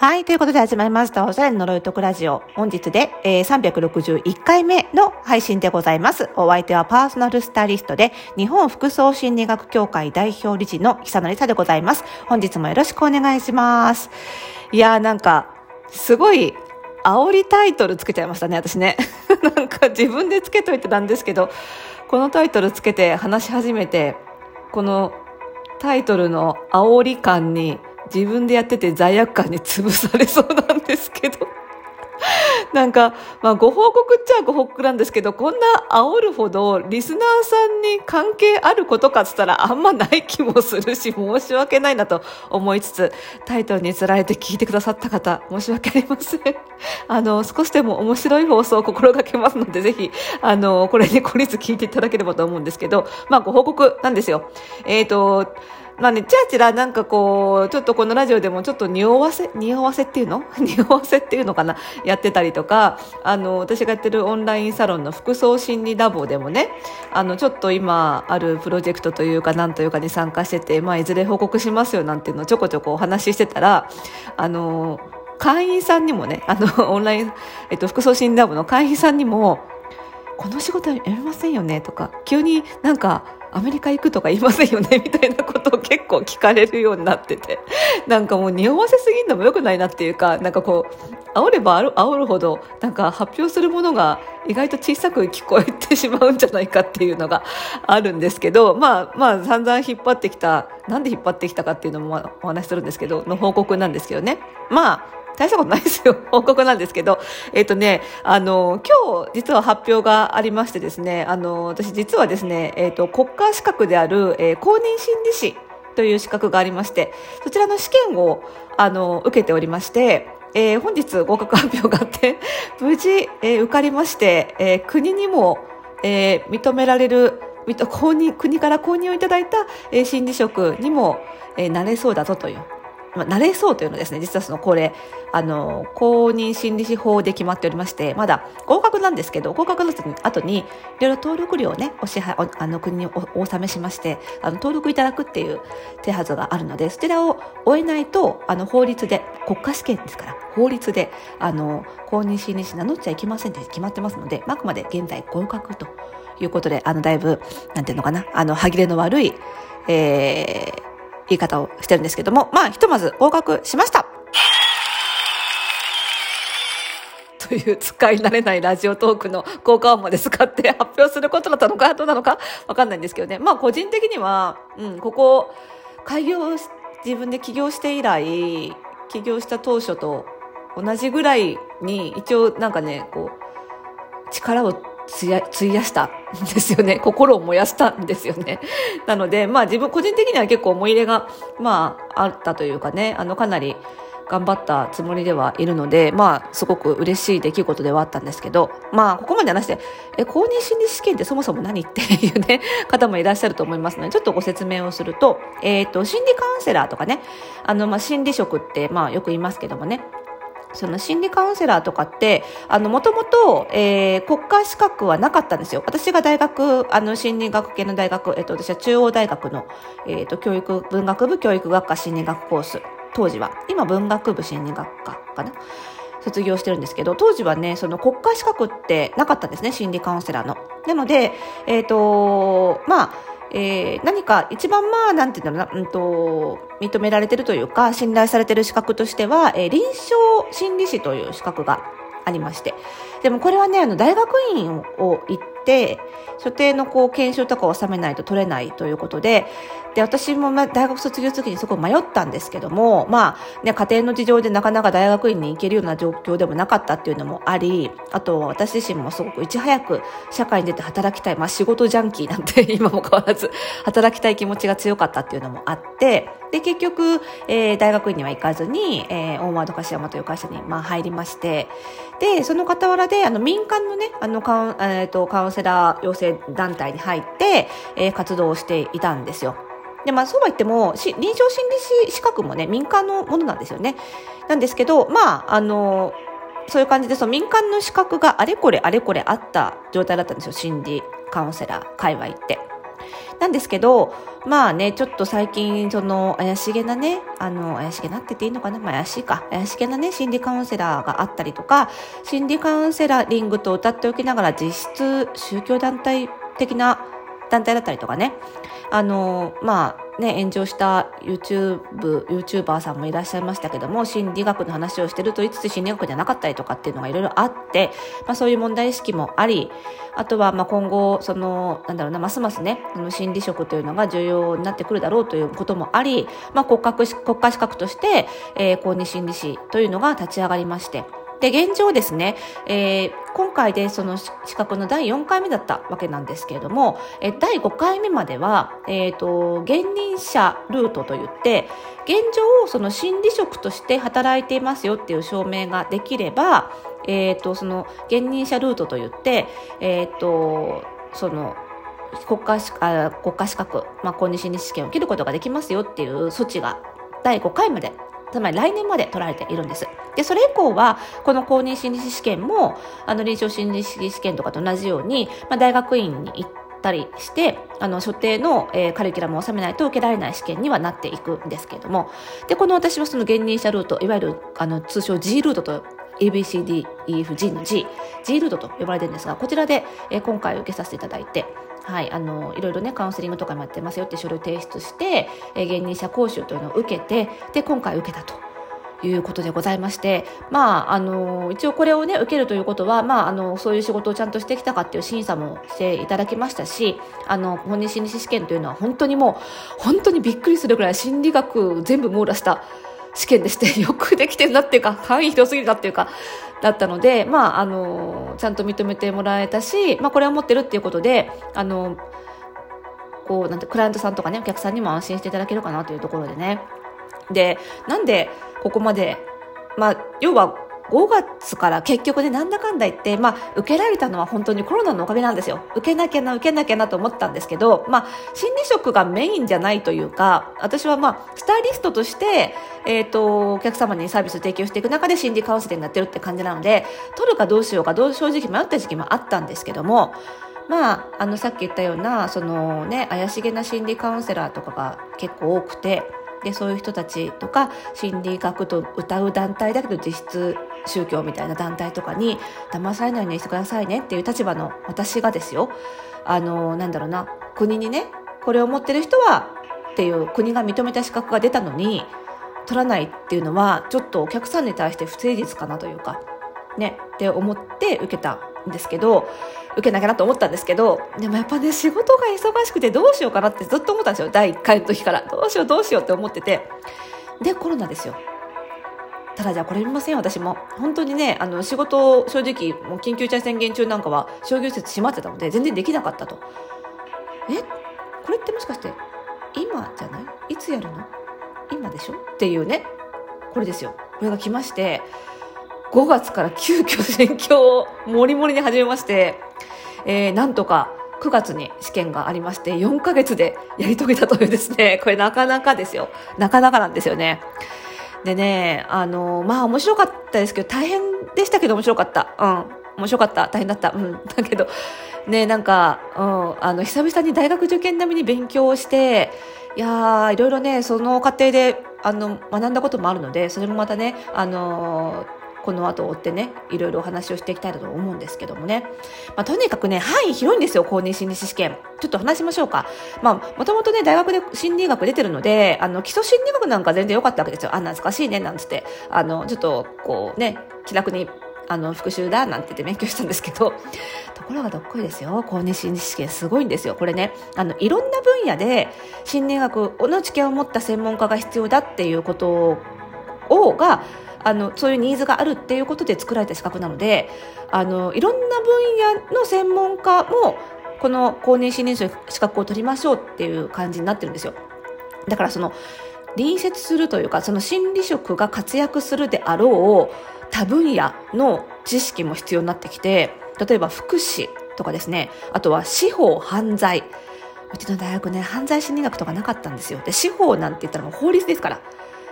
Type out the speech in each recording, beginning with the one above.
はい。ということで始まりました。おしゃれの呪いとくラジオ。本日で、えー、361回目の配信でございます。お相手はパーソナルスタイリストで、日本服装心理学協会代表理事の久野里沙でございます。本日もよろしくお願いします。いやーなんか、すごい、煽りタイトルつけちゃいましたね、私ね。なんか自分でつけといてなんですけど、このタイトルつけて話し始めて、このタイトルの煽り感に自分でやってて罪悪感に潰されそうなんですけど。なんか、まあ、ご報告っちゃご報告なんですけど、こんな煽るほどリスナーさんに関係あることかっつったらあんまない気もするし、申し訳ないなと思いつつ、タイトルにつられて聞いてくださった方、申し訳ありません。あの、少しでも面白い放送を心がけますので、ぜひ、あの、これに懲りず聞いていただければと思うんですけど、まあ、ご報告なんですよ。えっ、ー、と、まあね、ちらちらなんかこう、ちょっとこのラジオでもちょっと匂わせ、匂わせっていうの？匂わせっていうのかな？やってたりとか、あの、私がやってるオンラインサロンの服装心理ラボでもね、あの、ちょっと今あるプロジェクトというか、なんというかに参加してて、まあ、いずれ報告しますよなんていうのをちょこちょこお話ししてたら、あの、会員さんにもね、あの、オンライン、えっと、服装心理ラボの会員さんにも、この仕事やめませんよね？とか、急になんか、アメリカ行くとか言いませんよねみたいなことを結構聞かれるようになってて。なんかもう匂わせすぎるのも良くないなっていうかなんかこう煽れば煽るほどなんか発表するものが意外と小さく聞こえてしまうんじゃないかっていうのがあるんですけどまあまあ散々引っ張ってきたなんで引っ張ってきたかっていうのもお話しするんですけどの報告なんですけどね。まあ大したことないですよ。報告なんですけど。えっ、ー、とね、あの、今日実は発表がありましてですね、あの、私実はですね、えっ、ー、と、国家資格である、えー、公認心理師という資格がありまして、そちらの試験を、あの、受けておりまして、えー、本日合格発表があって、無事、えー、受かりまして、えー、国にも、えー、認められる、公認、国から公認をいただいた、えー、心理職にも、えー、なれそうだぞというまあ、慣れそうというのですね、実はそのこれ、あの、公認心理師法で決まっておりまして、まだ合格なんですけど、合格の後に、いろいろ登録料をね、お支払い、あの、国にお納めしまして、あの、登録いただくっていう手はずがあるので、そちらを終えないと、あの、法律で、国家試験ですから、法律で、あの、公認心理師名乗っちゃいけませんって決まってますので、あくまで現在合格ということで、あの、だいぶ、なんていうのかな、あの、歯切れの悪い、えー、言い方をしてるんですけども、まあ、ひとまず合格しました という使い慣れないラジオトークの効果音まで使って発表することだったのか、どうなのかわかんないんですけどね。まあ、個人的には、うん、ここ、開業、自分で起業して以来、起業した当初と同じぐらいに、一応なんかね、こう、力を費やしたん ですよね。心を燃やしたんですよね。なので、まあ自分個人的には結構思い入れが、まああったというかね、あのかなり頑張ったつもりではいるので、まあすごく嬉しい出来事ではあったんですけど、まあここまで話して、え、公認心理試験ってそもそも何っていうね、方もいらっしゃると思いますので、ちょっとご説明をすると、えっ、ー、と、心理カウンセラーとかね、あの、まあ心理職ってまあよく言いますけどもね、その心理カウンセラーとかって、あの、もともと、えー、国家資格はなかったんですよ。私が大学、あの、心理学系の大学、えっ、と、私は中央大学の、えっ、と、教育、文学部教育学科心理学コース、当時は。今、文学部心理学科かな？卒業してるんですけど、当時はね、その国家資格ってなかったんですね、心理カウンセラーの。なので、えっ、と、まあ、えー、何か一番まあ、なんていうんだろうな、うんと、認められてるというか、信頼されてる資格としては、えー、臨床心理士という資格がありまして。でもこれはね、あの、大学院を行って、所定のこう、研修とかを収めないと取れないということで、で、私もま大学卒業する時にすごく迷ったんですけども、まあ、ね、家庭の事情でなかなか大学院に行けるような状況でもなかったっていうのもあり、あと私自身もすごくいち早く社会に出て働きたい、まあ仕事ジャンキーなんて 今も変わらず働きたい気持ちが強かったっていうのもあって、で、結局、えー、大学院には行かずに、えー、大窓柏山という会社に、まあ、入りまして、で、その傍らで、あの、民間のね、あの、カウン、えっ、ー、と、カウンセラー養成団体に入って、えー、活動をしていたんですよ。で、まあ、そうは言っても、臨床心理士資格もね、民間のものなんですよね。なんですけど、まあ、あの、そういう感じで、その民間の資格があれこれあれこれあった状態だったんですよ。心理カウンセラー界隈って。なんですけど、まあね、ちょっと最近、その、怪しげなね、あの、怪しげなって言っていいのかな？まあ怪しいか。怪しげなね、心理カウンセラーがあったりとか、心理カウンセラリングと歌っておきながら実質宗教団体的な団体だったりとかね、あの、まあね、炎上した YouTube、YouTuber さんもいらっしゃいましたけども、心理学の話をしてると言いつつ心理学じゃなかったりとかっていうのがいろいろあって、まあそういう問題意識もあり、あとはまあ今後、その、なんだろうな、ますますね、その心理職というのが重要になってくるだろうということもあり、まあ国家国家資格として、えー、公認心理師というのが立ち上がりまして、で、現状ですね、えー、今回でその資格の第4回目だったわけなんですけれども、え第5回目までは、えっ、ー、と、現任者ルートといって、現状をその心理職として働いていますよっていう証明ができれば、えっ、ー、と、その現任者ルートといって、えっ、と、その、国家あ国家資格、まあ、公認心理試験を受けることができますよっていう措置が第5回までつまり来年まで取られているんです。で、それ以降は、この公認心理師試験も、あの、臨床心理師試験とかと同じように、まあ、大学院に行ったりして、あの、所定の、えー、カリキュラムを収めないと受けられない試験にはなっていくんですけれども、で、この私はその現任者ルート、いわゆる、あの、通称 G ルートと ABCDEFG の G、G ルートと呼ばれてるんですが、こちらで、えー、今回受けさせていただいて、はい、あのいろいろねカウンセリングとかもやってますよって書類を提出して、えー、現任者講習というのを受けてで今回受けたと。いうことでございまして、まあ、あの、一応これをね、受けるということは、まあ、あの、そういう仕事をちゃんとしてきたかっていう審査もしていただきましたし、あの、本人心理師試験というのは本当にもう、本当にびっくりするぐらい心理学全部網羅した試験でして、よくできてるなっていうか、範囲広すぎるなっていうか、だったので、まあ、あの、ちゃんと認めてもらえたし、まあ、これを持ってるっていうことで、あの、こう、なんて、クライアントさんとかね、お客さんにも安心していただけるかなというところでね。で、なんで、ここまで、まあ、要は5月から結局ね、なんだかんだ言って、まあ、受けられたのは本当にコロナのおかげなんですよ。受けなきゃな、受けなきゃなと思ったんですけど、まあ、心理職がメインじゃないというか、私はまあ、スタイリストとして、えっ、ー、と、お客様にサービスを提供していく中で心理カウンセリングやってるって感じなので、取るかどうしようか、どう正直迷った時期もあったんですけども、まあ、あの、さっき言ったような、そのね、怪しげな心理カウンセラーとかが結構多くて、でそういう人たちとか心理学と歌う団体だけど実質宗教みたいな団体とかに騙されないようにしてくださいねっていう立場の私がですよあのなんだろうな国にねこれを持ってる人はっていう国が認めた資格が出たのに取らないっていうのはちょっとお客さんに対して不誠実かなというかねって思って受けたんですけど受けなきゃなと思ったんですけど、でもやっぱね、仕事が忙しくてどうしようかなってずっと思ったんですよ。第1回の時から。どうしようどうしようって思ってて。で、コロナですよ。ただじゃあこれ見ません、私も。本当にね、あの、仕事、正直、もう緊急事態宣言中なんかは商業施設閉まってたので、全然できなかったと。え？これってもしかして、今じゃない？いつやるの？今でしょ？っていうね、これですよ。これが来まして、5月から急遽選挙をもりもりに始めまして、えー、なんとか9月に試験がありまして、4ヶ月でやり遂げたというですね、これなかなかですよ。なかなかなんですよね。でね、あの、まあ面白かったですけど、大変でしたけど面白かった。うん。面白かった。大変だった。うん。だけど、ね、なんか、うん、あの、久々に大学受験並みに勉強をして、いやー、いろいろね、その過程で、あの、学んだこともあるので、それもまたね、あのーこの後追ってね、いろいろお話をしていきたいと思うんですけどもね。まあ、とにかくね、範囲広いんですよ、公認心理師試験。ちょっと話しましょうか。まあ、もともとね、大学で心理学出てるので、あの、基礎心理学なんか全然良かったわけですよ。あ、懐かしいね、なんつって。あの、ちょっと、こうね、気楽にあの、復習だなんて言って勉強したんですけど、ところがどっこいですよ。公認心理試験すごいんですよ。これね、あの、いろんな分野で心理学の知見を持った専門家が必要だっていうことを、が、あのそういうニーズがあるっていうことで作られた資格なのであのいろんな分野の専門家もこの公認心理師の資格を取りましょうっていう感じになってるんですよ。だからその隣接するというかその心理職が活躍するであろう多分野の知識も必要になってきて例えば福祉とかですねあとは司法犯罪。うちの大学ね犯罪心理学とかなかったんですよ。で司法なんて言ったらもう法律ですから。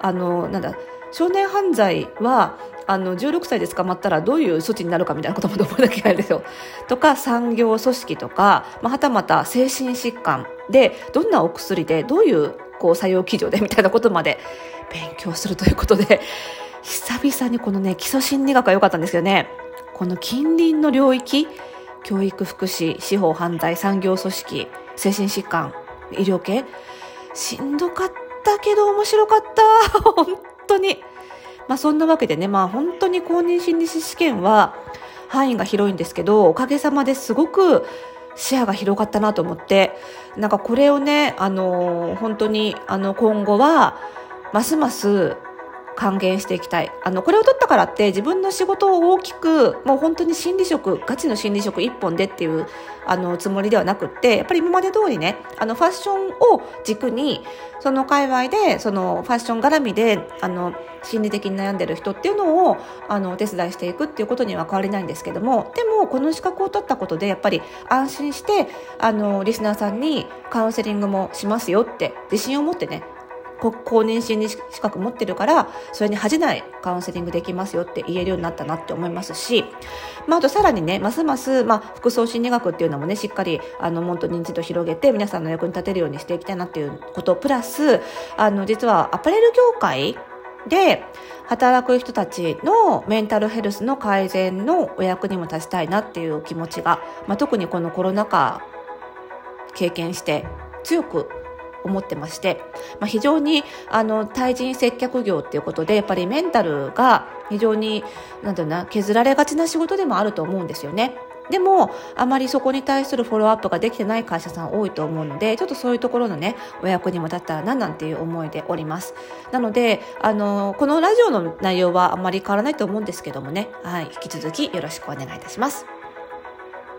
あのなんだ少年犯罪はあの16歳で捕まったらどういう措置になるかみたいなことも覚えなきゃいけないですよ。とか産業組織とか、まあ、はたまた精神疾患でどんなお薬でどういうこう作用基準でみたいなことまで勉強するということで久々にこのね基礎心理学が良かったんですけどね。この近隣の領域教育福祉司法犯罪産業組織精神疾患医療系しんどかったけど面白かった。本当に。まあそんなわけでねまあ本当に公認心理師試験は範囲が広いんですけどおかげさまですごく視野が広がったなと思ってなんかこれをねあの本当にあの今後はますます還元していきたい。あの、これを取ったからって自分の仕事を大きく、もう本当に心理職、ガチの心理職一本でっていう、あの、つもりではなくって、やっぱり今まで通りね、あの、ファッションを軸に、その界隈で、そのファッション絡みで、あの、心理的に悩んでる人っていうのを、あの、お手伝いしていくっていうことには変わりないんですけども、でも、この資格を取ったことで、やっぱり安心して、あの、リスナーさんにカウンセリングもしますよって、自信を持ってね、公認心理資格持ってるからそれに恥じないカウンセリングできますよって言えるようになったなって思いますし、まあ、あとさらにねますます、まあ、服装心理学っていうのもねしっかりあのもっと認知度広げて皆さんの役に立てるようにしていきたいなっていうことプラスあの実はアパレル業界で働く人たちのメンタルヘルスの改善のお役にも立ちたいなっていう気持ちが、まあ、特にこのコロナ禍経験して強く思ってまして、まあ、非常にあの対人接客業っていうことでやっぱりメンタルが非常になんていうな削られがちな仕事でもあると思うんですよね。でも、あまりそこに対するフォローアップができてない会社さん多いと思うので、ちょっとそういうところのね、お役にも立ったらな、なんていう思いでおります。なので、あの、このラジオの内容はあまり変わらないと思うんですけどもね、はい、引き続きよろしくお願いいたします。